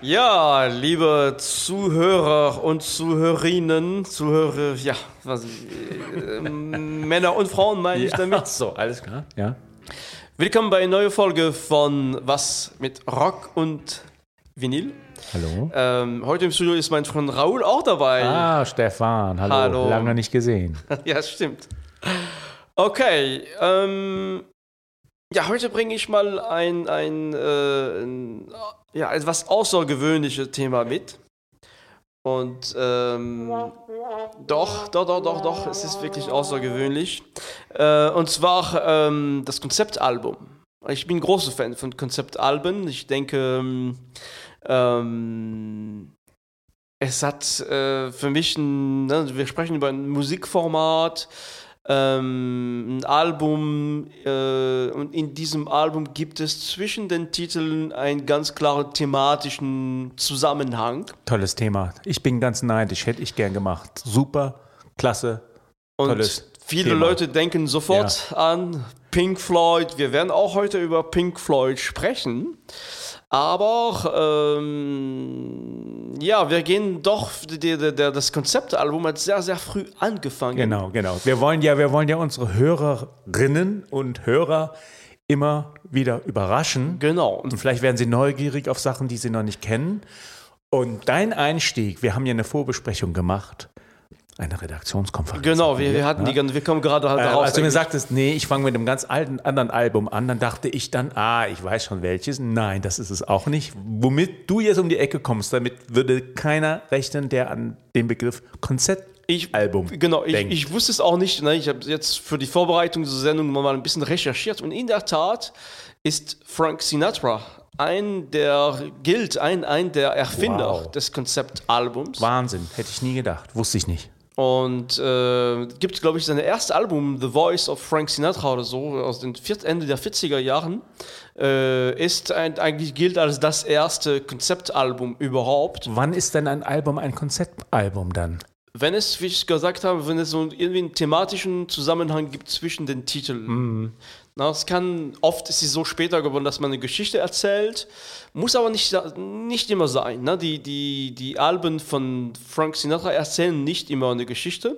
Ja, liebe Zuhörer und Zuhörerinnen, Zuhörer, ja, was, äh, Männer und Frauen meine ich damit. So, alles klar. Ja. Willkommen bei einer neuen Folge von Was mit Rock und Vinyl. Hallo. Ähm, heute im Studio ist mein Freund Raoul auch dabei. Ah, Stefan. Hallo. Hallo. Lange nicht gesehen. Ja, stimmt. Okay, ähm, ja, heute bringe ich mal ein, ein, äh, ein ja, etwas außergewöhnliches Thema mit. Und ähm, doch, doch, doch, doch, doch, es ist wirklich außergewöhnlich. Äh, und zwar ähm, das Konzeptalbum. Ich bin großer Fan von Konzeptalben. Ich denke, ähm, ähm, es hat äh, für mich ein, ne, wir sprechen über ein Musikformat, ähm, ein Album äh, und in diesem Album gibt es zwischen den Titeln einen ganz klaren thematischen Zusammenhang. Tolles Thema. Ich bin ganz neidisch. Hätte ich gern gemacht. Super, klasse. Und Tolles viele Thema. Leute denken sofort an Pink Floyd. Wir werden auch heute über Pink Floyd sprechen. Aber ähm, ja, wir gehen doch, die, die, der, das Konzeptalbum hat sehr, sehr früh angefangen. Genau, genau. Wir wollen ja, wir wollen ja unsere Hörerinnen und Hörer immer wieder überraschen. Genau. Und vielleicht werden sie neugierig auf Sachen, die sie noch nicht kennen. Und dein Einstieg, wir haben ja eine Vorbesprechung gemacht. Eine Redaktionskonferenz. Genau, wir, wir hatten ne? die ganze, wir kommen gerade halt Äh, darauf. als du mir sagtest, nee, ich fange mit einem ganz alten anderen Album an, dann dachte ich dann, ah, ich weiß schon welches. Nein, das ist es auch nicht. Womit du jetzt um die Ecke kommst, damit würde keiner rechnen, der an den Begriff Konzeptalbum Ich, genau, ich, ich wusste es auch nicht. Ne? Ich habe jetzt für die Vorbereitung dieser Sendung mal ein bisschen recherchiert und in der Tat ist Frank Sinatra ein der gilt ein, ein der Erfinder Wow. des Konzeptalbums Wahnsinn, hätte ich nie gedacht, wusste ich nicht. Und äh, gibt glaube ich sein erstes Album The Voice of Frank Sinatra oder so aus den vier, Ende der 40er Jahren äh, ist ein, eigentlich gilt als das erste Konzeptalbum überhaupt. Wann ist denn ein Album ein Konzeptalbum dann? Wenn es, wie ich gesagt habe, wenn es so irgendwie einen thematischen Zusammenhang gibt zwischen den Titeln. Na, es kann, oft ist es so später geworden, dass man eine Geschichte erzählt, muss aber nicht, nicht immer sein. Ne? Die, die, die Alben von Frank Sinatra erzählen nicht immer eine Geschichte.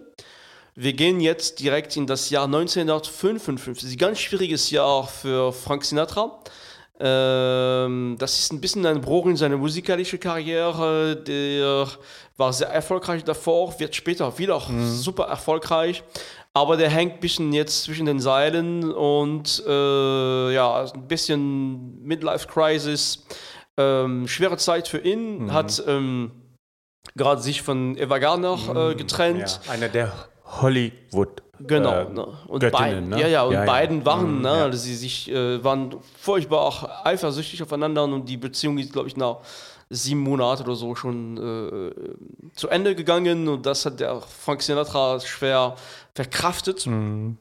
Wir gehen jetzt direkt in das Jahr 1955. Ein ganz schwieriges Jahr für Frank Sinatra. Ähm, das ist ein bisschen ein Bruch in seiner musikalischen Karriere. Der war sehr erfolgreich davor, wird später wieder super erfolgreich. Aber der hängt ein bisschen jetzt zwischen den Seilen und äh, ja, ein bisschen Midlife Crisis. Ähm, schwere Zeit für ihn. Hat ähm, gerade sich von Eva Gardner äh, getrennt. Ja, einer der Hollywood. Genau. äh, ne? Und Göttinnen, beiden, ne? ja, ja, und Ja, ja. beiden waren, Mhm, ne, ja. sie sich äh, waren furchtbar auch eifersüchtig aufeinander und die Beziehung ist, glaube ich, nach sieben Monaten oder so schon äh, zu Ende gegangen und das hat der Frank Sinatra schwer verkraftet. Mhm.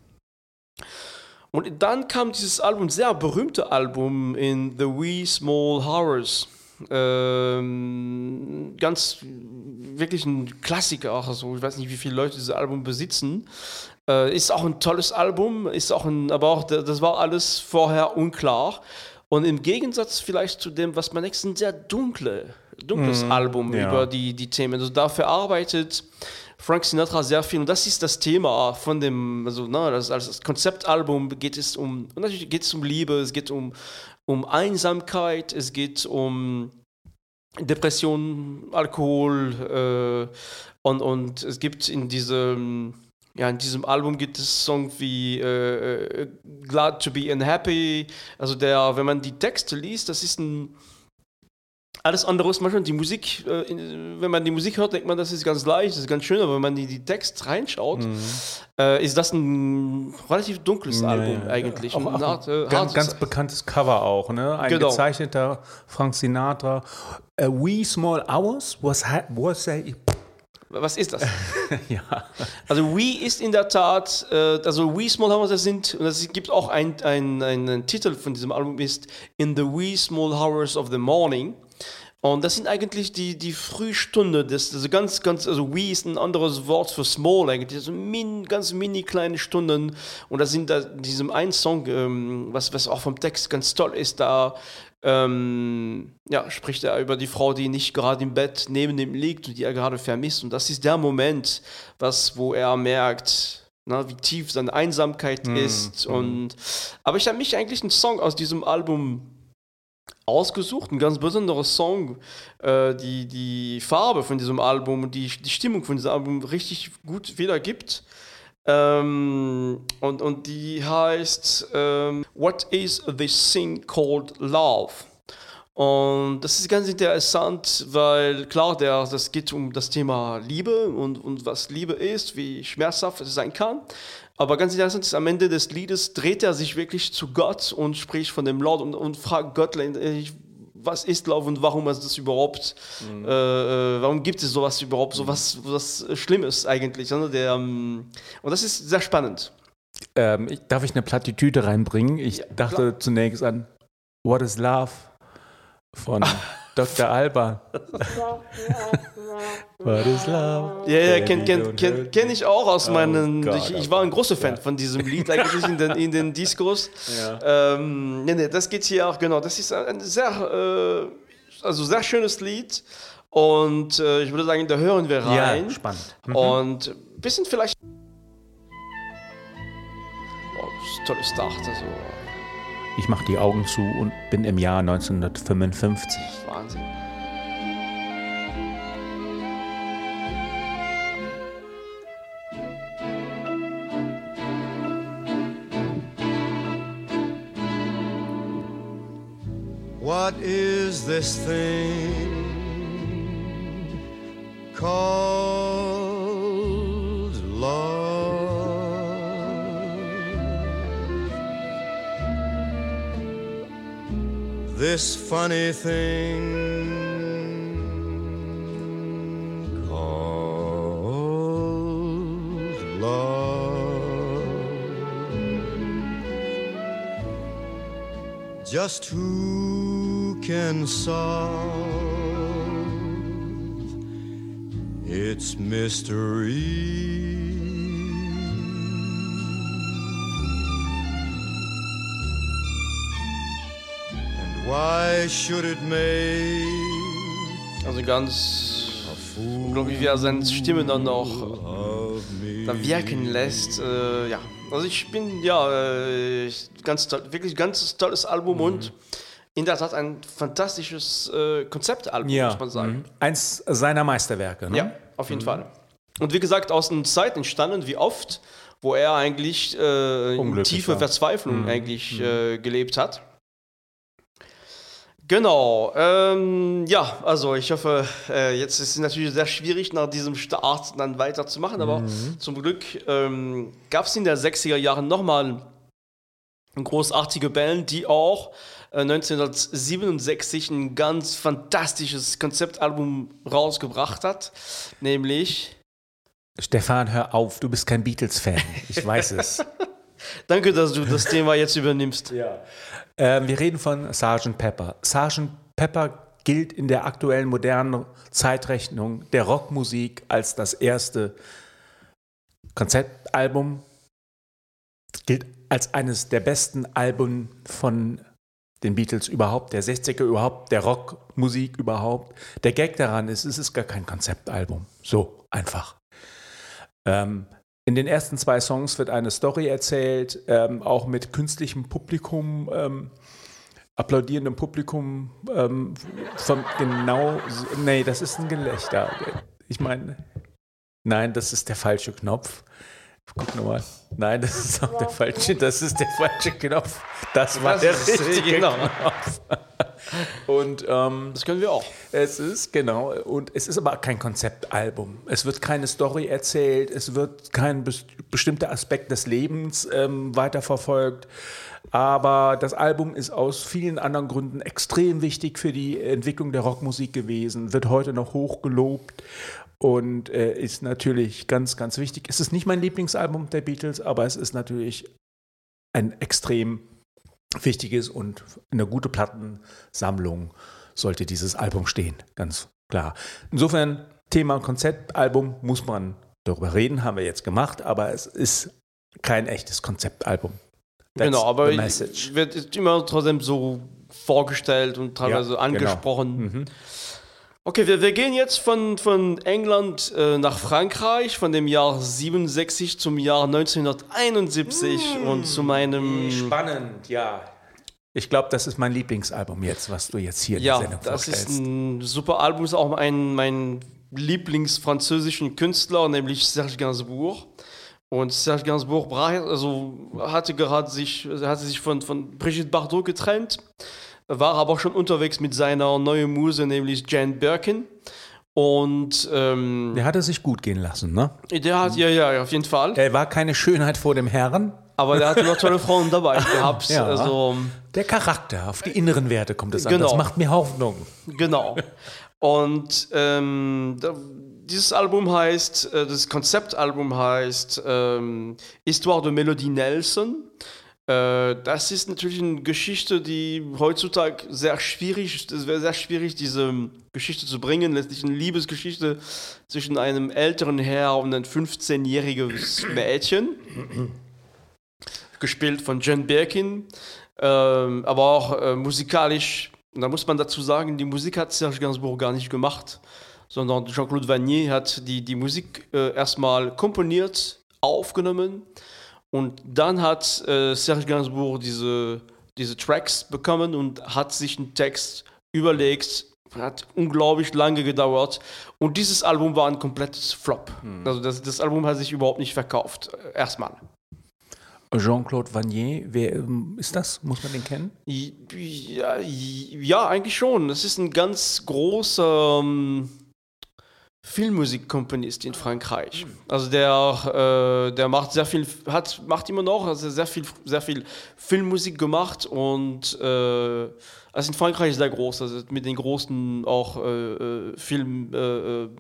Und dann kam dieses Album, sehr berühmte Album in The Wee Small Horrors. Ähm, ganz wirklich ein Klassiker, also ich weiß nicht, wie viele Leute dieses Album besitzen. Äh, ist auch ein tolles Album, ist auch ein, aber auch das war alles vorher unklar. Und im Gegensatz vielleicht zu dem, was man nächstes ein sehr dunkle, dunkles Album ja. über die, die Themen. Also dafür arbeitet Frank Sinatra sehr viel. Und das ist das Thema von dem, also ne, das, als das Konzeptalbum geht es um, und natürlich geht es um Liebe, es geht um, um Einsamkeit, es geht um Depression, Alkohol äh, und, und es gibt in diesem, ja, in diesem Album gibt es Songs wie äh, äh, Glad to be unhappy. Also der, wenn man die Texte liest, das ist ein alles andere ist manchmal die Musik, äh, in, wenn man die Musik hört, denkt man, das ist ganz leicht, das ist ganz schön, aber wenn man die, die Text reinschaut, äh, ist das ein relativ dunkles Album ja. eigentlich. Auch, auch hart- äh, ganz, ganz bekanntes Cover auch, ne? Ein Genau. gezeichneter Frank Sinatra. A wee small hours was, was a, Was ist das? ja. Also We ist in der Tat, äh, also We Small Hours, das sind, und es gibt auch ein, ein, einen Titel von diesem Album ist In the Wee Small Hours of the Morning. Und das sind eigentlich die, die Frühstunde, das, also ganz, ganz, also Wee ist ein anderes Wort für Small eigentlich, also min, ganz mini kleine Stunden. Und da sind da in diesem einen Song, ähm, was, was auch vom Text ganz toll ist, da ähm, ja, spricht er über die Frau, die nicht gerade im Bett neben ihm liegt und die er gerade vermisst. Und das ist der Moment, was, wo er merkt, na, wie tief seine Einsamkeit mm, ist. Mm. Und, aber ich habe mich eigentlich einen Song aus diesem Album ausgesucht, ein ganz besonderer Song, äh, die die Farbe von diesem Album und die, die Stimmung von diesem Album richtig gut wiedergibt. Ähm, und, und die heißt ähm, What is this thing called love? Und das ist ganz interessant, weil klar, der, das geht um das Thema Liebe und, und was Liebe ist, wie schmerzhaft es sein kann. Aber ganz interessant ist, am Ende des Liedes dreht er sich wirklich zu Gott und spricht von dem Lord und, und fragt Gott, was ist Love und warum ist das überhaupt, mhm. äh, äh warum gibt es sowas überhaupt, sowas was Schlimmes eigentlich. Ne? Der, ähm, und das ist sehr spannend. Ähm, ich, darf ich eine Plattitüde reinbringen? Ich ja, dachte klar. zunächst an What is Love von Dr. Alba. What is love? Ja, ja, kenne kenn, kenn, kenn ich auch aus oh meinen. God, ich, ich, war ein großer Fan ja. von diesem Lied eigentlich in den, in den Discos. Ja. Ähm, nee, nee, das geht hier auch, genau. Das ist ein sehr, äh, also sehr schönes Lied. Und äh, ich würde sagen, da hören wir rein. Ja, spannend. Mhm. Und ein bisschen vielleicht. Oh, tolle Start. Also. Ich mache die Augen zu und bin im Jahr 1955. Wahnsinn. What is this thing funny thing called love. Just who can solve its mystery. Also ganz unglaublich, wie er seine Stimme dann noch da wirken lässt. Äh, ja, also ich bin ja äh, ganz toll, wirklich ganz tolles Album mhm. und in der Tat ein fantastisches äh, Konzeptalbum, ja. muss man sagen. Mhm. Eins seiner Meisterwerke. Ne? Ja, auf jeden mhm. Fall. Und wie gesagt, aus einer Zeit entstanden, wie oft, wo er eigentlich äh, in tiefe war. Verzweiflung mhm. eigentlich mhm. äh, gelebt hat. Genau, ähm, ja, also ich hoffe, äh, jetzt ist es natürlich sehr schwierig, nach diesem Start dann weiterzumachen, aber mhm. zum Glück ähm, gab es in den 60er Jahren nochmal eine großartige Band, die auch 1967 äh, ein ganz fantastisches Konzeptalbum rausgebracht hat, nämlich Stefan, hör auf, du bist kein Beatles-Fan. Ich weiß es. Danke, dass du das Thema jetzt übernimmst. Ja. Ähm, wir reden von Sgt. Pepper. Sgt. Pepper gilt in der aktuellen modernen Zeitrechnung der Rockmusik als das erste Konzeptalbum. Gilt als eines der besten Alben von den Beatles überhaupt, der 60er überhaupt, der Rockmusik überhaupt. Der Gag daran ist, es ist gar kein Konzeptalbum. So einfach. Ähm, in den ersten zwei Songs wird eine Story erzählt, ähm, auch mit künstlichem Publikum, ähm, applaudierendem Publikum. Ähm, von genau, nee, das ist ein Gelächter. Ich meine, nein, das ist der falsche Knopf. Guck nochmal. Nein, das ist auch der falsche, das ist der falsche Knopf. Das war das der richtige genau. Knopf. Und ähm, das können wir auch. Es ist genau und es ist aber kein Konzeptalbum. Es wird keine Story erzählt. Es wird kein best bestimmter Aspekt des Lebens ähm, weiterverfolgt. Aber das Album ist aus vielen anderen Gründen extrem wichtig für die Entwicklung der Rockmusik gewesen, wird heute noch hoch gelobt und äh, ist natürlich ganz, ganz wichtig. Es ist nicht mein Lieblingsalbum der Beatles, aber es ist natürlich ein extrem wichtiges und eine gute Plattensammlung sollte dieses Album stehen, ganz klar. Insofern, Thema Konzeptalbum muss man darüber reden, haben wir jetzt gemacht, aber es ist kein echtes Konzeptalbum. That's genau, aber wird immer trotzdem so vorgestellt und teilweise genau. angesprochen. Okay, wir, wir gehen jetzt von, von England äh, nach Frankreich, von dem Jahr 67 zum Jahr 1971 und zu meinem... Spannend, ja. Ich glaube, das ist mein Lieblingsalbum jetzt, was du jetzt hier in der Ja, Sendung das ist ein super Album, ist auch ein, mein Lieblingsfranzösischen Künstler, nämlich Serge Gainsbourg. Und Serge Gainsbourg brach, also hatte gerade sich, hatte sich von, von Brigitte Bardot getrennt, war aber schon unterwegs mit seiner neuen Muse, nämlich Jane Birkin. Und ähm, Der hatte sich gut gehen lassen, ne? der hat, ja, ja, auf jeden Fall. Er war keine Schönheit vor dem Herrn. Aber der hatte noch tolle Frauen dabei gehabt. Ja. Also, Der Charakter, auf die inneren Werte kommt es an. Genau. Das macht mir Hoffnung. Genau. Und ähm, da, dieses Album heißt, äh, das Konzeptalbum heißt ähm, Histoire de Melody Nelson. Äh, das ist natürlich eine Geschichte, die heutzutage sehr schwierig, es wäre sehr schwierig, diese Geschichte zu bringen. Letztlich eine Liebesgeschichte zwischen einem älteren Herr und einem 15-jähriges Mädchen. Gespielt von Jen Birkin. Ähm, aber auch äh, musikalisch, da muss man dazu sagen, die Musik hat Serge Gainsbourg gar nicht gemacht, sondern Jean-Claude Vanier hat die, die Musik äh, erstmal komponiert, aufgenommen und dann hat äh, Serge Gainsbourg diese, diese Tracks bekommen und hat sich einen Text überlegt. Hat unglaublich lange gedauert und dieses Album war ein komplettes Flop. Also das, das Album hat sich überhaupt nicht verkauft, äh, erstmal. Jean-Claude Vanier, wer ähm, ist das? Muss man den kennen? Ja, ja, eigentlich schon. Das ist ein ganz großer ähm, Filmmusikkomponist in Frankreich. Also der, äh, der macht sehr viel, hat, macht immer noch, also sehr viel, sehr viel Filmmusik gemacht und äh, also in Frankreich sehr groß, also mit den großen auch äh, äh, Filmmacher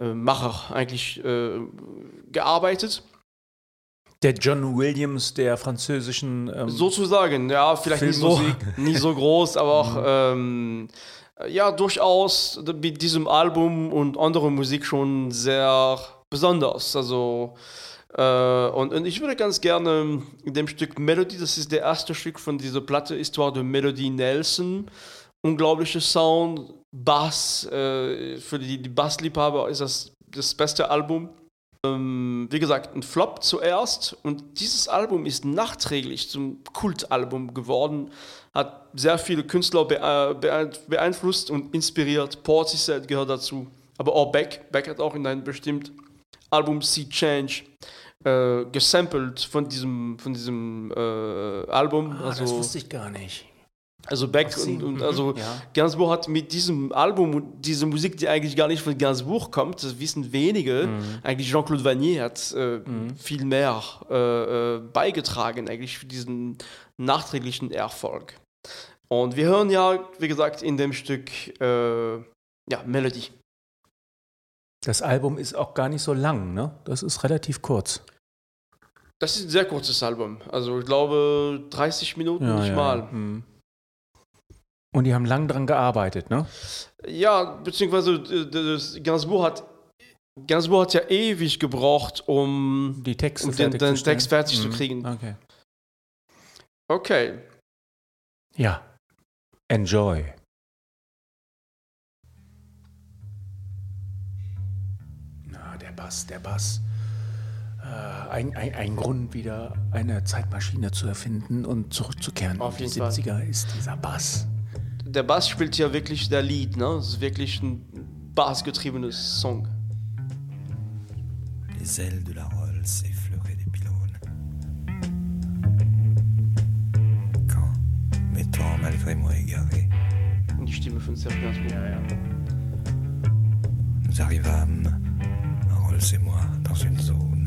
äh, äh, eigentlich gearbeitet. Der John Williams der französischen. Ähm, Sozusagen, ja, vielleicht nicht so, nicht so groß, aber auch ähm, ja, durchaus mit diesem Album und anderer Musik schon sehr besonders. Also, äh, und, und ich würde ganz gerne dem Stück Melody, das ist der erste Stück von dieser Platte, Histoire de Melody Nelson. Unglaublicher Sound, Bass, äh, für die, die Bassliebhaber ist das das beste Album. Ähm, wie gesagt, ein Flop zuerst und dieses Album ist nachträglich zum Kultalbum geworden, hat sehr viele Künstler beein- beeinflusst und inspiriert. Portishead gehört dazu, aber auch Beck. Beck hat auch in einem bestimmten Album Sea Change äh, gesampelt von diesem, von diesem äh, Album. ah, das also, wusste ich gar nicht. Also Beck sie- und, und mhm, also ja. Gainsbourg hat mit diesem Album und diese Musik, die eigentlich gar nicht von Gainsbourg kommt, das wissen wenige, Mhm. eigentlich Jean-Claude Vanier hat äh, viel mehr äh, äh, beigetragen, eigentlich für diesen nachträglichen Erfolg. Und wir hören ja, wie gesagt, in dem Stück äh, ja, Melody. Das Album ist auch gar nicht so lang, ne? Das ist relativ kurz. Das ist ein sehr kurzes Album. Also ich glaube 30 Minuten nicht mal. Mhm. Und die haben lang dran gearbeitet, ne? Ja, beziehungsweise äh, das, Gainsbourg hat Gainsbourg hat ja ewig gebraucht, um Die Texte um den, den. Text fertig zu Mhm. kriegen. Okay. Okay. Ja. Enjoy. Na, der Bass, der Bass. Äh, ein, ein, ein Grund, wieder eine Zeitmaschine zu erfinden und zurückzukehren Auf in die jeden Fall. 70er ist dieser Bass. Der Bass spielt ja wirklich der Lied, ne? Es ist wirklich ein bassgetriebenes Song. Les ailes de la Rolls effleuraient des pylônes. Quand, m'étant malgré moi égaré, die Stimme von Serge Gainsbourg. nous arrivâmes, Rolls et moi, dans une zone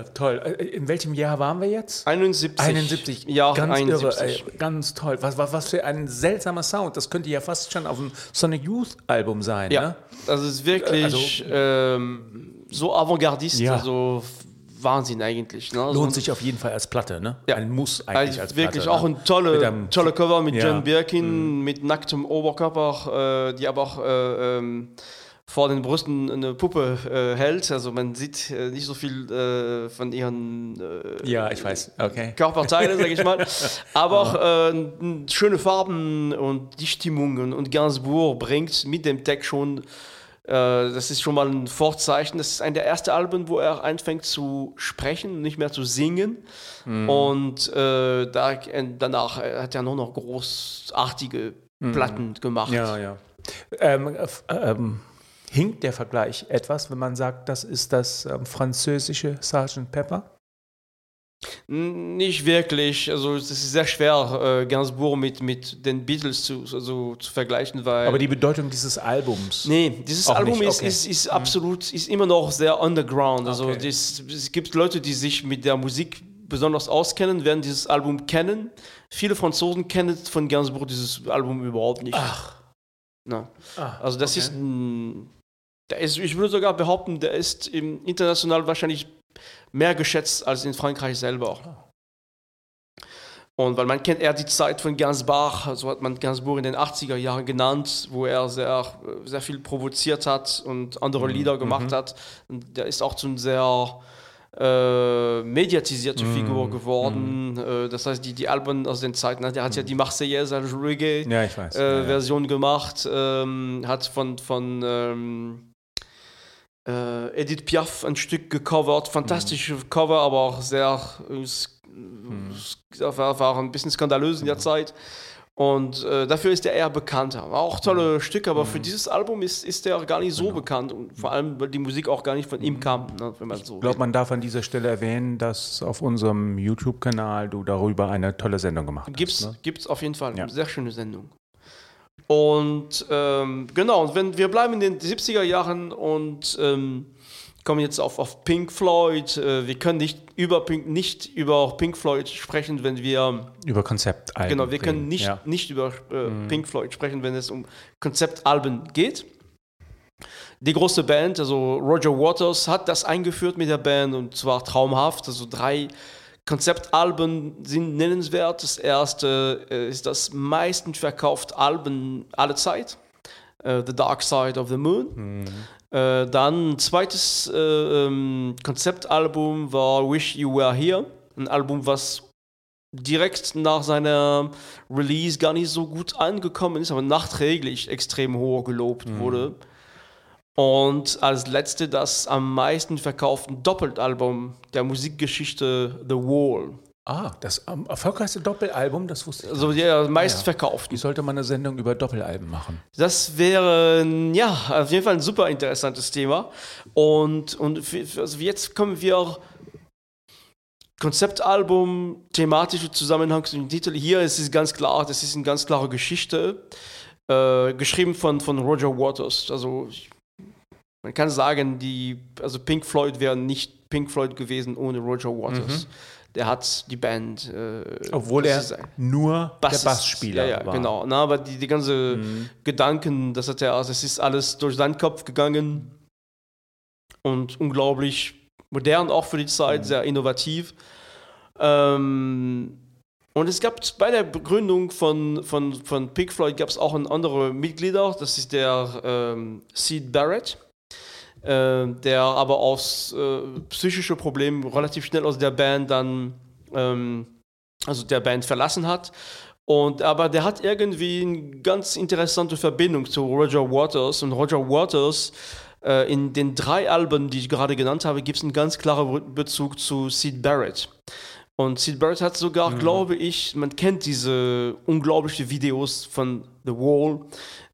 irre. Toll. Äh, In welchem Jahr waren wir jetzt? 71. 71. Ja, ganz 71. irre, ey. Ganz toll. Was, was, was für ein seltsamer Sound. Das könnte ja fast schon auf einem Sonic Youth Album sein. Ja, Ne? das ist wirklich Also- ähm, so avantgardist, Ja. also Wahnsinn eigentlich. Ne? Lohnt so, sich auf jeden Fall als Platte, ne? Ja. Ein Muss eigentlich also als wirklich Platte. auch ne? ein tolle, tolle Cover mit Ja. Mhm. John Birkin, mit nacktem Oberkörper, äh, die aber auch äh, ähm, vor den Brüsten eine Puppe äh, hält. Also man sieht äh, nicht so viel äh, von ihren äh, Ja, ich weiß. Okay. Körperteile, sag ich mal. Aber auch äh, schöne Farben und die Stimmungen und Gainsbourg bringt mit dem Tag schon, äh, das ist schon mal ein Vorzeichen. Das ist ein der ersten Alben, wo er anfängt zu sprechen, nicht mehr zu singen. Und äh, da, danach hat er nur noch großartige Platten gemacht. Ja, ja. Ähm, äh, ähm, hinkt der Vergleich etwas, wenn man sagt, das ist das ähm, französische Sgt. Pepper? Nicht wirklich. Also es ist sehr schwer, äh, Gainsbourg mit, mit den Beatles zu, also, zu vergleichen, weil. Aber die Bedeutung dieses Albums. Nee, dieses Album nicht, ist, okay. Mhm. ist, ist absolut, ist immer noch sehr underground. Also Okay. das, es gibt Leute, die sich mit der Musik besonders auskennen, werden dieses Album kennen. Viele Franzosen kennen von Gainsbourg dieses Album überhaupt nicht. Ach. Na. Ah, Also das okay. ist, ein, der ist, ich würde sogar behaupten, der ist international wahrscheinlich mehr geschätzt als in Frankreich selber. Und weil man kennt eher die Zeit von Gainsbourg, so hat man Gainsbourg in den 80er Jahren genannt, wo er sehr, sehr viel provoziert hat und andere Lieder gemacht hat. Und der ist auch zu einem sehr äh, mediatisierte Figur geworden. Äh, das heißt, die, die Alben aus den Zeiten, der hat ja die Marseillaise als Reggae Ja, äh, ja, ja. Version gemacht, ähm, hat von, von ähm, äh, Edith Piaf ein Stück gecovert, fantastische Cover, aber auch sehr, s- war, war ein bisschen skandalös in der Zeit. Und äh, dafür ist er eher bekannter. War auch tolle Stücke, aber für dieses Album ist, ist er gar nicht so bekannt. Und vor allem, weil die Musik auch gar nicht von ihm kam, ne, wenn man so Ich glaube, man darf an dieser Stelle erwähnen, dass auf unserem YouTube-Kanal du darüber eine tolle Sendung gemacht Gibt's, hast. Ne? gibt's auf jeden Fall. Ja. Sehr schöne Sendung. Und ähm, genau, und wenn wir bleiben in den 70er Jahren und ähm, kommen jetzt auf, auf Pink Floyd. Äh, wir können nicht über Pink, nicht über Pink Floyd sprechen, wenn wir Über Konzeptalben. genau, wir können nicht, Ja. nicht über äh, Pink Floyd sprechen, wenn es um Konzeptalben geht. Die große Band, also Roger Waters, hat das eingeführt mit der Band und zwar traumhaft. Also drei Konzeptalben sind nennenswert. Das erste äh, ist das meisten verkaufte Album aller Zeit, äh, The Dark Side of the Moon. Äh, dann zweites äh, ähm, Konzeptalbum war Wish You Were Here, ein Album, was direkt nach seiner Release gar nicht so gut angekommen ist, aber nachträglich extrem hoch gelobt wurde. Und als letzte das am meisten verkaufte Doppeltalbum der Musikgeschichte The Wall. Ah, das ähm, erfolgreichste Doppelalbum, das wusste ich. Also der meistverkauften. Wie sollte man eine Sendung über Doppelalben machen? Das wäre ja auf jeden Fall ein super interessantes Thema. Und, und also jetzt kommen wir Konzeptalbum, thematische Zusammenhang zu dem Titel. Hier ist es ganz klar, das ist eine ganz klare Geschichte, äh, geschrieben von, von Roger Waters. Also ich, man kann sagen, die, also Pink Floyd wäre nicht Pink Floyd gewesen ohne Roger Waters. Der hat die Band. Äh, Obwohl er ist nur Bassist. der Bassspieler ja, ja, war. genau. Na, aber die, die ganze Mhm. Gedanken, das hat er, also es ist alles durch seinen Kopf gegangen und unglaublich modern auch für die Zeit, Mhm. sehr innovativ. Ähm, und es gab bei der Begründung von, von, von Pink Floyd gab es auch ein andere Mitglieder, das ist der ähm, Sid Barrett, äh, der aber aus äh, psychischen Problemen relativ schnell aus der Band dann, ähm, also der Band verlassen hat. Und, aber der hat irgendwie eine ganz interessante Verbindung zu Roger Waters. Und Roger Waters, äh, in den drei Alben, die ich gerade genannt habe, gibt es einen ganz klaren Bezug zu Sid Barrett. Und Sid Barrett hat sogar, Mhm. glaube ich, man kennt diese unglaublichen Videos von The Wall.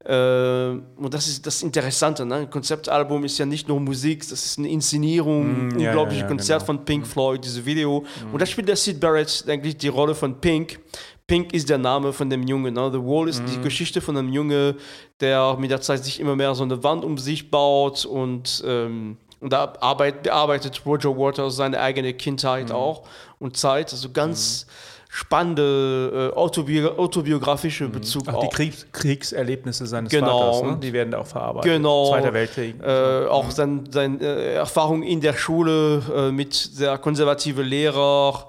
Äh, und das ist das Interessante. Ne? Ein Konzeptalbum ist ja nicht nur Musik, das ist eine Inszenierung, Mm, ja, unglaubliche ja, ja, Konzert genau. von Pink Floyd, diese Video. Und da spielt der Sid Barrett eigentlich die Rolle von Pink. Pink ist der Name von dem Jungen. Ne? The Wall ist die Geschichte von einem Junge, der mit der Zeit sich immer mehr so eine Wand um sich baut und, ähm, und da arbeit, bearbeitet Roger Waters seine eigene Kindheit auch und Zeit. Also ganz spannende äh, autobi autobiografische Bezug Auch die Kriegs Kriegserlebnisse seines Genau. Vaters, ne? die werden da auch verarbeitet. Genau. Zweiter Weltkrieg. Äh, auch seine sein, äh, Erfahrung in der Schule äh, mit sehr konservative Lehrer.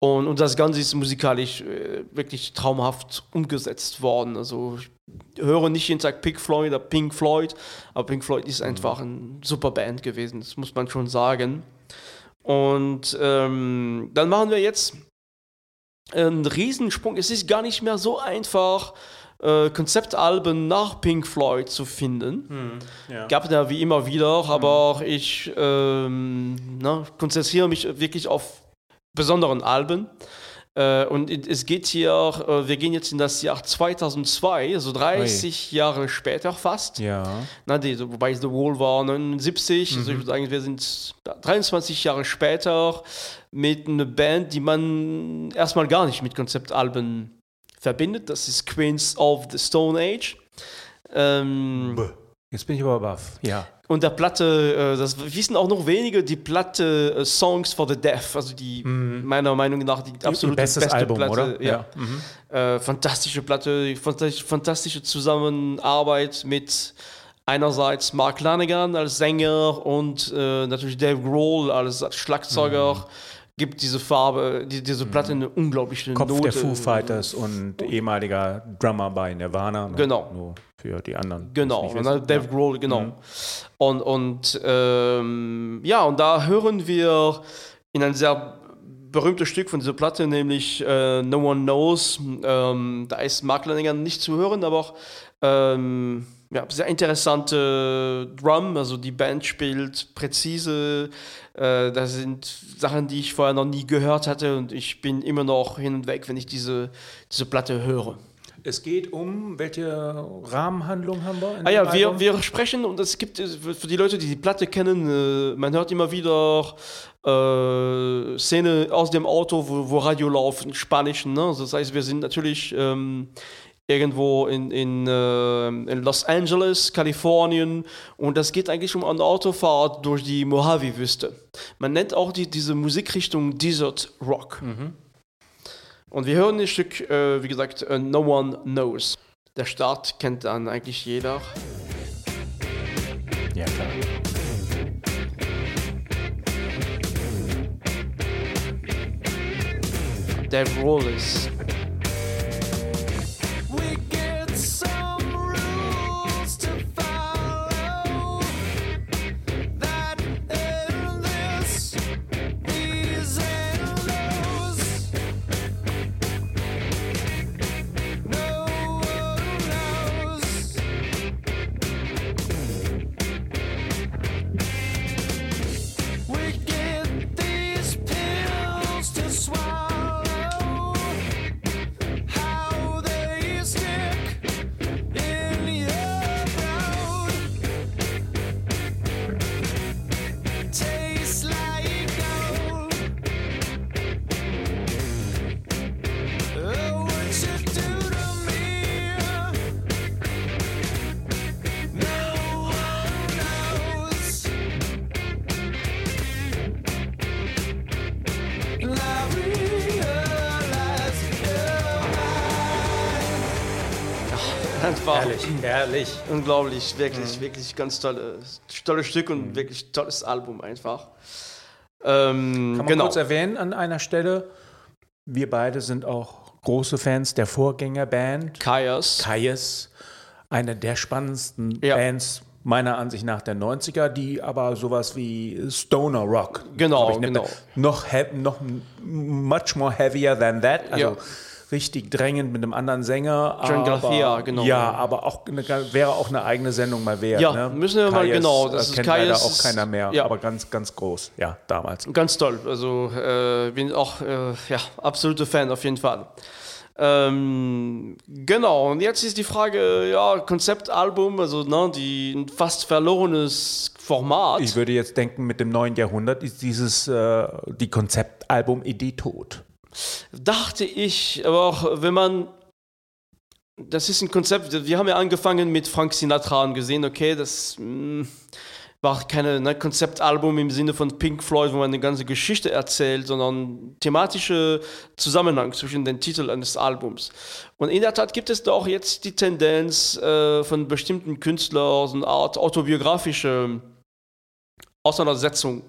Und, und das Ganze ist musikalisch äh, wirklich traumhaft umgesetzt worden. Also ich höre nicht jeden Tag Pink Floyd oder Pink Floyd, aber Pink Floyd ist einfach eine super Band gewesen, das muss man schon sagen. Und ähm, dann machen wir jetzt einen Riesensprung. Es ist gar nicht mehr so einfach, äh, Konzeptalben nach Pink Floyd zu finden ja. gab da wie immer wieder, aber ich ähm, ne, konzentriere mich wirklich auf besonderen Alben. Äh, und es geht hier, äh, wir gehen jetzt in das Jahr 2002, also 30 Jahre später fast. ja. Na, die, wobei The Wall war 79, also ich würde sagen, wir sind 23 Jahre später mit einer Band, die man erstmal gar nicht mit Konzeptalben verbindet. Das ist Queens of the Stone Age. Ähm, Jetzt bin ich aber baff. Ja. Und der Platte, äh, das wissen auch noch wenige, die Platte äh, Songs for the Deaf, also die meiner Meinung nach die absolute bestes beste Album, Platte. oder? Ja. Ja. Äh, fantastische Platte, fantastisch, fantastische Zusammenarbeit mit einerseits Mark Lanigan als Sänger und natürlich Dave Grohl als Schlagzeuger. Mhm. Gibt diese Farbe, die, diese Platte eine unglaubliche Kopf Note. der Foo Fighters und ehemaliger Drummer bei Nirvana. ne? Genau. Nur für die anderen. Genau, ne, wissen. Dave Grohl, genau. Und, und ähm, ja, und da hören wir in ein sehr berühmtes Stück von dieser Platte, nämlich äh, No One Knows. Ähm, da ist Mark Lanigan nicht zu hören, aber auch ähm, ja, sehr interessante Drum, also die Band spielt präzise. Äh, das sind Sachen, die ich vorher noch nie gehört hatte und ich bin immer noch hin und weg, wenn ich diese, diese Platte höre. Es geht um, welche Rahmenhandlung haben wir? in Ah ja, wir, wir sprechen und es gibt für die Leute, die die Platte kennen, äh, man hört immer wieder äh, Szene aus dem Auto, wo, wo Radio läuft, in Spanischen. Ne? Das heißt, wir sind natürlich ähm, irgendwo in, in, äh, in Los Angeles, Kalifornien und das geht eigentlich um eine Autofahrt durch die Mojave-Wüste. Man nennt auch die, diese Musikrichtung Desert Rock. Und wir hören ein Stück, äh, wie gesagt, äh, No One Knows. Der Start kennt dann eigentlich jeder. Ja, klar. Dave Rollins. Einfach Herrlich, herrlich. unglaublich, wirklich, wirklich ganz tolle, tolles Stück und wirklich tolles Album einfach. Ähm, Kann man genau. kurz erwähnen an einer Stelle, wir beide sind auch große Fans der Vorgängerband Kaias. Kaius, eine der spannendsten Ja. Bands meiner Ansicht nach der 90er, die aber sowas wie Stoner Rock Genau, genau. noch noch much more heavier than that, also Ja. Richtig drängend mit einem anderen Sänger. John Garcia, genau. Ja, aber auch eine, wäre auch eine eigene Sendung mal wert. Ja, ne? müssen wir mal- Kayes, genau, äh, das ist kennt leider auch keiner mehr, ja. aber ganz, ganz groß. Ja, damals. Ganz toll. Also äh, bin auch äh, ja, absoluter Fan auf jeden Fall. Ähm, genau, und jetzt ist die Frage, ja, Konzeptalbum, also ne, die, ein fast verlorenes Format. Ich würde jetzt denken, mit dem neuen Jahrhundert ist dieses, äh, die Konzeptalbum-Idee tot. Dachte ich, aber auch wenn man, das ist ein Konzept, wir haben ja angefangen mit Frank Sinatra und gesehen, okay, das mh, war keine ne, Konzeptalbum im Sinne von Pink Floyd, wo man eine ganze Geschichte erzählt, sondern thematische Zusammenhang zwischen den Titeln eines Albums. Und in der Tat gibt es da auch jetzt die Tendenz äh, von bestimmten Künstlern, so eine Art autobiografische Auseinandersetzung,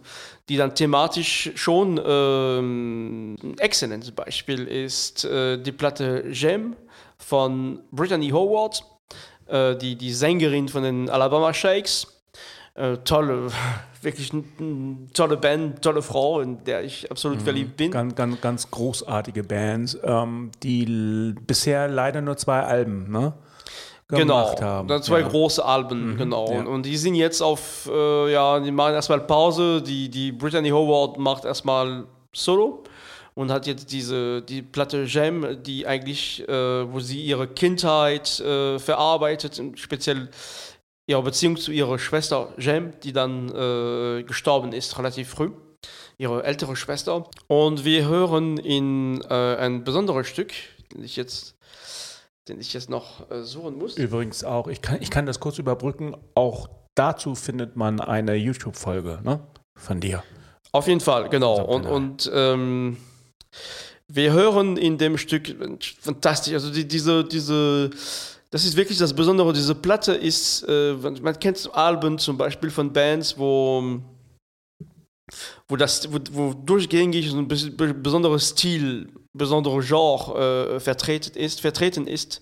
die dann thematisch schon ähm, ein exzellentes Beispiel ist äh, die Platte Gem von Brittany Howard, äh, die, die Sängerin von den Alabama Shakes. Äh, tolle, wirklich eine tolle Band, tolle Frau, in der ich absolut verliebt bin. Ganz, ganz, ganz großartige Bands, ähm, die bisher leider nur zwei Alben ne, Genau, gemacht haben. dann zwei ja. Mhm. große Alben, genau. ja. Und, die sind jetzt auf, äh, ja, die machen erstmal Pause. Die, die Brittany Howard macht erstmal Solo und hat jetzt diese, die Platte Gem, die eigentlich, äh, wo sie ihre Kindheit äh, verarbeitet, speziell ihre Beziehung zu ihrer Schwester Jem, die dann äh, gestorben ist, relativ früh. Ihre ältere Schwester. Und wir hören in äh, ein besonderes Stück, ich jetzt, den ich jetzt noch äh, suchen muss. Übrigens auch, ich kann, ich kann das kurz überbrücken, auch dazu findet man eine YouTube-Folge ne, von dir. Auf jeden Fall, genau. Und, und ähm, wir hören in dem Stück fantastisch, also die, diese, diese, das ist wirklich das Besondere. Diese Platte ist, äh, man kennt Alben zum Beispiel von Bands, wo, wo das, wo, wo durchgängig so ein bes- be- besonderer Stil, besonderer Genre äh, vertreten ist, vertreten ist.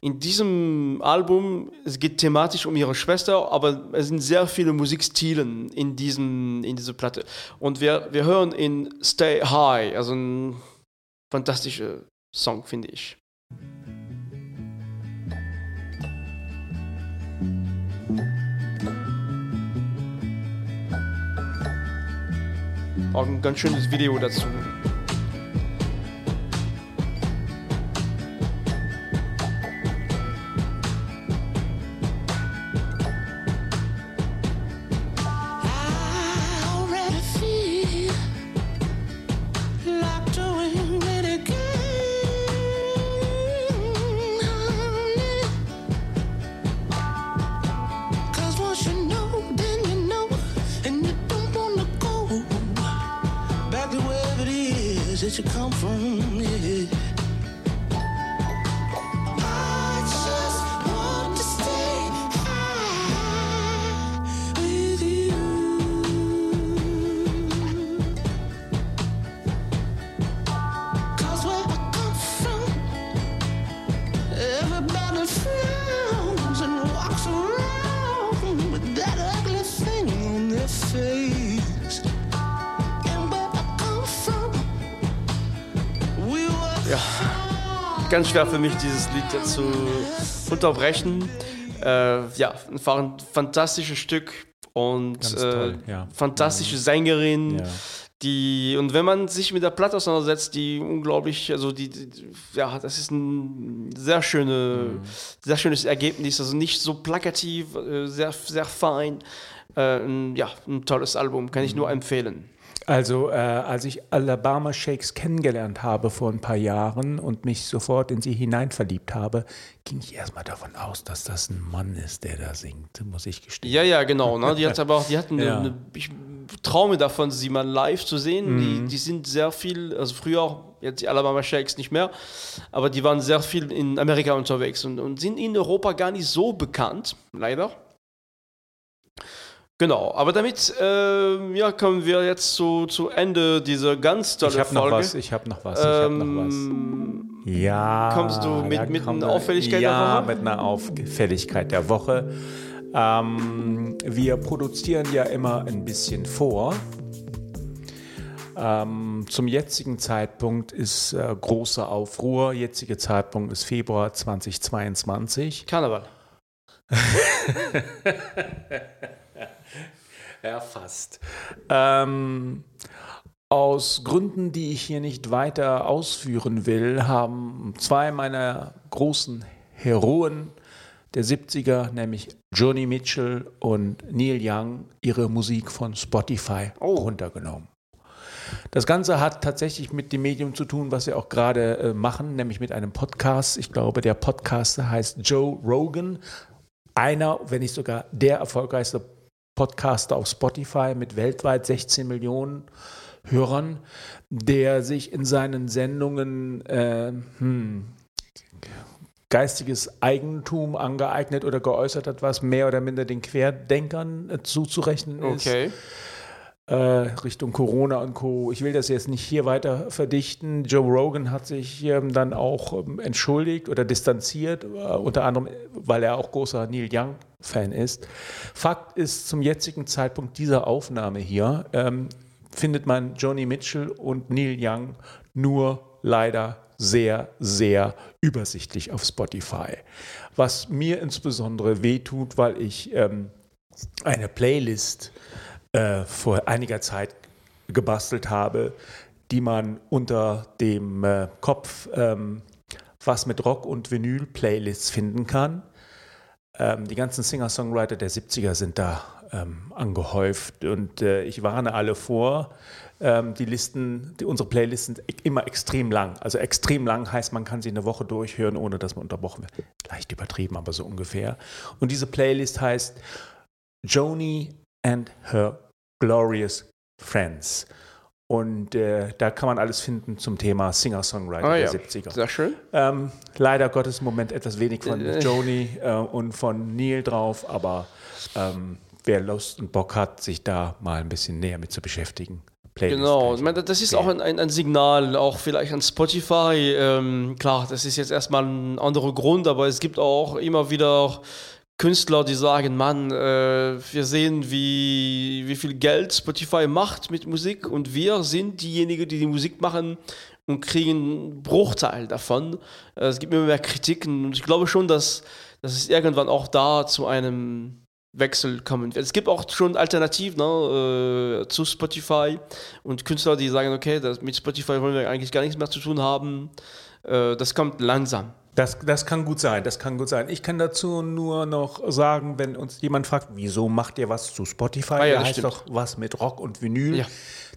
In diesem Album, es geht thematisch um ihre Schwester, aber es sind sehr viele Musikstilen in, diesem, in dieser Platte. Und wir, wir hören in Stay High, also ein fantastischer Song, finde ich. Auch ein ganz schönes Video dazu. You come from. Ganz schwer für mich, dieses Lied zu unterbrechen. Äh, ja, einfach ein fantastisches Stück und äh, ja. fantastische Sängerin. Ja. Die, und wenn man sich mit der Platte auseinandersetzt, die unglaublich, also die, die ja, das ist ein sehr schöne, Mhm. sehr schönes Ergebnis, also nicht so plakativ, äh, sehr, sehr fein. Äh, ja, ein tolles Album, kann ich nur Mhm. empfehlen. Also, äh, als ich Alabama Shakes kennengelernt habe vor ein paar Jahren und mich sofort in sie hineinverliebt habe, ging ich erstmal davon aus, dass das ein Mann ist, der da singt, muss ich gestehen. Ja, ja, genau. Ne? Die hat aber auch, die hatten Ja. eine, ich traume davon, sie mal live zu sehen. Mhm. Die, die sind sehr viel, also früher auch, jetzt die Alabama Shakes nicht mehr, aber die waren sehr viel in Amerika unterwegs und, und sind in Europa gar nicht so bekannt, leider. Genau, aber damit ähm, ja, kommen wir jetzt zu, zu Ende dieser ganz tolle Ich habe noch Folge. was, ich habe noch was, ich habe noch was. Ähm, Ja. Kommst du mit- mit einer Auffälligkeit der ja, Woche? mit einer Auffälligkeit der Woche. Ähm, wir produzieren ja immer ein bisschen vor. Äh, Ähm, zum jetzigen Zeitpunkt ist äh, großer Aufruhr. Jetziger Zeitpunkt ist Februar 2022. Karneval. Erfasst. Ähm, aus Gründen, die ich hier nicht weiter ausführen will, haben zwei meiner großen Heroen der 70er, nämlich Joni Mitchell und Neil Young, ihre Musik von Spotify runtergenommen. Das Ganze hat tatsächlich mit dem Medium zu tun, was wir auch gerade äh, machen, nämlich mit einem Podcast. Ich glaube, der Podcaster heißt Joe Rogan. Einer, wenn nicht sogar der erfolgreichste Podcaster auf Spotify mit weltweit 16 Millionen Hörern, der sich in seinen Sendungen äh, hm, geistiges Eigentum angeeignet oder geäußert hat, was mehr oder minder den Querdenkern äh, zuzurechnen ist. Okay. Äh, Richtung Corona und Co. Ich will das jetzt nicht hier weiter verdichten. Joe Rogan hat sich ähm, dann auch ähm, entschuldigt oder distanziert, äh, unter anderem, weil er auch großer Neil Young-Fan ist. Fakt ist, zum jetzigen Zeitpunkt dieser Aufnahme hier ähm, findet man Joni Mitchell und Neil Young nur leider sehr, sehr übersichtlich auf Spotify. Was mir insbesondere wehtut, weil ich ähm, eine Playlist vor einiger Zeit gebastelt habe, die man unter dem äh, Kopf ähm, was mit Rock- und Vinyl-Playlists finden kann. Ähm, die ganzen Singer-Songwriter der 70er sind da ähm, angehäuft und äh, ich warne alle vor. Ähm, die Listen, die, unsere Playlists sind e- immer extrem lang. Also extrem lang heißt, man kann sie eine Woche durchhören, ohne dass man unterbrochen wird. Leicht übertrieben, aber so ungefähr. Und diese Playlist heißt Joni and Her Glorious Friends. Und äh, da kann man alles finden zum Thema Singer-Songwriter Ah, der ja. 70er. Sehr schön. Ähm, leider Gottes im Moment etwas wenig von Äh. Joni äh, und von Neil drauf, aber ähm, wer Lust und Bock hat, sich da mal ein bisschen näher mit zu beschäftigen. Playlist Genau, ich meine, das ist auch ein, ein, ein Signal, auch vielleicht an Spotify. Ähm, klar, das ist jetzt erstmal ein anderer Grund, aber es gibt auch immer wieder Künstler, die sagen, Mann, äh, wir sehen, wie, wie viel Geld Spotify macht mit Musik und wir sind diejenigen, die die Musik machen und kriegen einen Bruchteil davon. Äh, es gibt immer mehr Kritiken und ich glaube schon, dass, dass es irgendwann auch da zu einem Wechsel kommen wird. Es gibt auch schon Alternativen ne, äh, zu Spotify und Künstler, die sagen, okay, das, mit Spotify wollen wir eigentlich gar nichts mehr zu tun haben. Äh, das kommt langsam. Das, das kann gut sein, das kann gut sein. Ich kann dazu nur noch sagen, wenn uns jemand fragt, wieso macht ihr was zu Spotify? Ah ja, heißt stimmt. doch was mit Rock und Vinyl. Ja.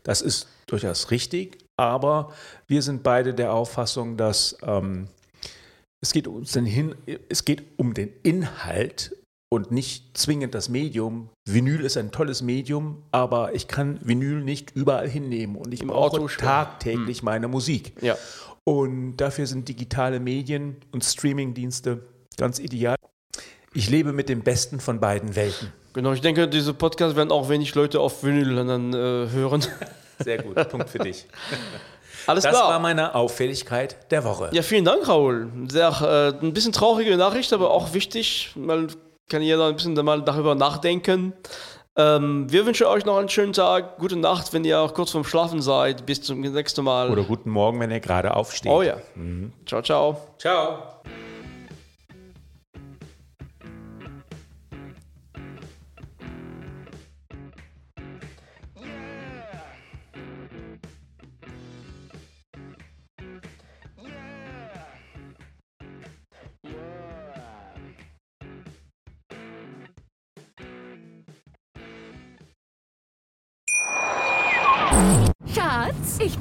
Das ist durchaus richtig, aber wir sind beide der Auffassung, dass ähm, es geht uns den hin, es geht um den Inhalt und nicht zwingend das Medium. Vinyl ist ein tolles Medium, aber ich kann Vinyl nicht überall hinnehmen und ich Im brauche Auto tagtäglich meine Musik. Ja. Und dafür sind digitale Medien und Streamingdienste ganz ideal. Ich lebe mit dem Besten von beiden Welten. Genau, ich denke, diese Podcasts werden auch wenig Leute auf Vinyl dann äh, hören. Sehr gut, Punkt für dich. Alles Das klar. war meine Auffälligkeit der Woche. Ja, vielen Dank, Raoul. Sehr, äh, ein bisschen traurige Nachricht, aber auch wichtig. Mal kann jeder ein bisschen mal darüber nachdenken. Ähm, wir wünschen euch noch einen schönen Tag, gute Nacht, wenn ihr auch kurz vorm Schlafen seid. Bis zum nächsten Mal. Oder guten Morgen, wenn ihr gerade aufsteht. oh ja. Ciao, ciao. Ciao.